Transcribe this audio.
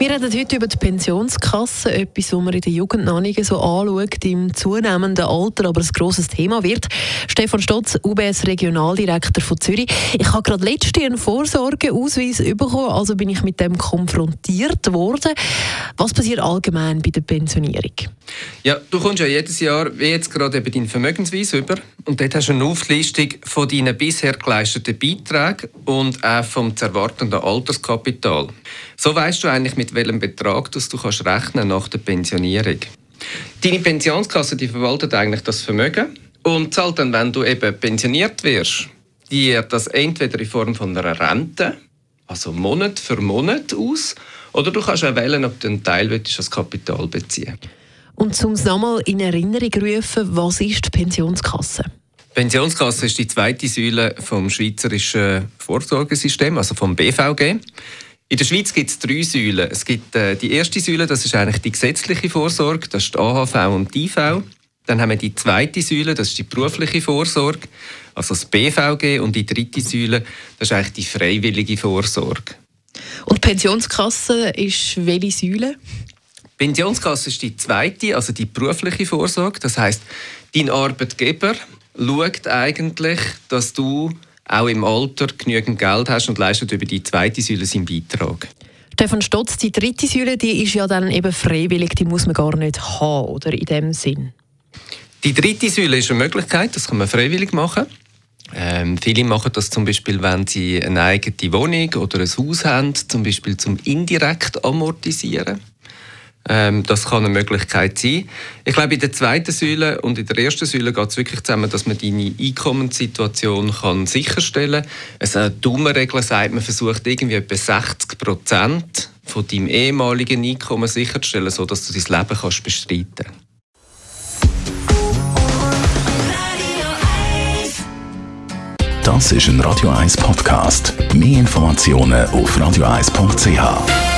Wir reden heute über die Pensionskasse, etwas, was man in der Jugend noch nicht so anschaut, im zunehmenden Alter, aber ein grosses Thema wird. Stefan Stotz, UBS Regionaldirektor von Zürich. Ich habe gerade letzte einen Vorsorgeausweis bekommen, also bin ich mit dem konfrontiert worden. Was passiert allgemein bei der Pensionierung? Ja, du kommst ja jedes Jahr, wie jetzt gerade eben deinen Vermögensweis über und dort hast du eine Auflistung von deinen bisher geleisteten Beiträgen und auch vom zu erwartenden Alterskapital. So weißt du eigentlich, mit welchem Betrag du kannst rechnen nach der Pensionierung. Deine Pensionskasse die verwaltet eigentlich das Vermögen und zahlt dann, wenn du eben pensioniert wirst, dir das entweder in Form von einer Rente, also Monat für Monat aus, oder du kannst auch wählen, ob du einen Teil als Kapital beziehen willst. Und um es nochmal in Erinnerung zu rufen, was ist die Pensionskasse? Die Pensionskasse ist die zweite Säule vom schweizerischen Vorsorgesystem, also vom BVG. In der Schweiz gibt es drei Säulen. Es gibt äh, die erste Säule, das ist eigentlich die gesetzliche Vorsorge, das ist die AHV und die IV. Dann haben wir die zweite Säule, das ist die berufliche Vorsorge, also das BVG. Und die dritte Säule, das ist eigentlich die freiwillige Vorsorge. Und die Pensionskasse ist welche Säule? Pensionskasse ist die zweite, also die berufliche Vorsorge. Das heißt, dein Arbeitgeber schaut eigentlich, dass du auch im Alter genügend Geld hast und leistet über die zweite Säule seinen Beitrag. Stefan Stotz, die dritte Säule, die ist ja dann eben freiwillig, die muss man gar nicht haben, oder in dem Sinn? Die dritte Säule ist eine Möglichkeit, das kann man freiwillig machen. Ähm, viele machen das zum Beispiel, wenn sie eine eigene Wohnung oder ein Haus haben, zum Beispiel zum indirekt amortisieren. Ähm, das kann eine Möglichkeit sein. Ich glaube, in der zweiten Säule und in der ersten Säule geht es wirklich zusammen, dass man deine Einkommenssituation kann sicherstellen kann. Also eine dumme Regel sagt, man versucht irgendwie etwa 60 Prozent von deinem ehemaligen Einkommen sicherzustellen, sodass du dein Leben kannst bestreiten kannst. Das ist ein Radio 1 Podcast. Mehr Informationen auf radio1.ch.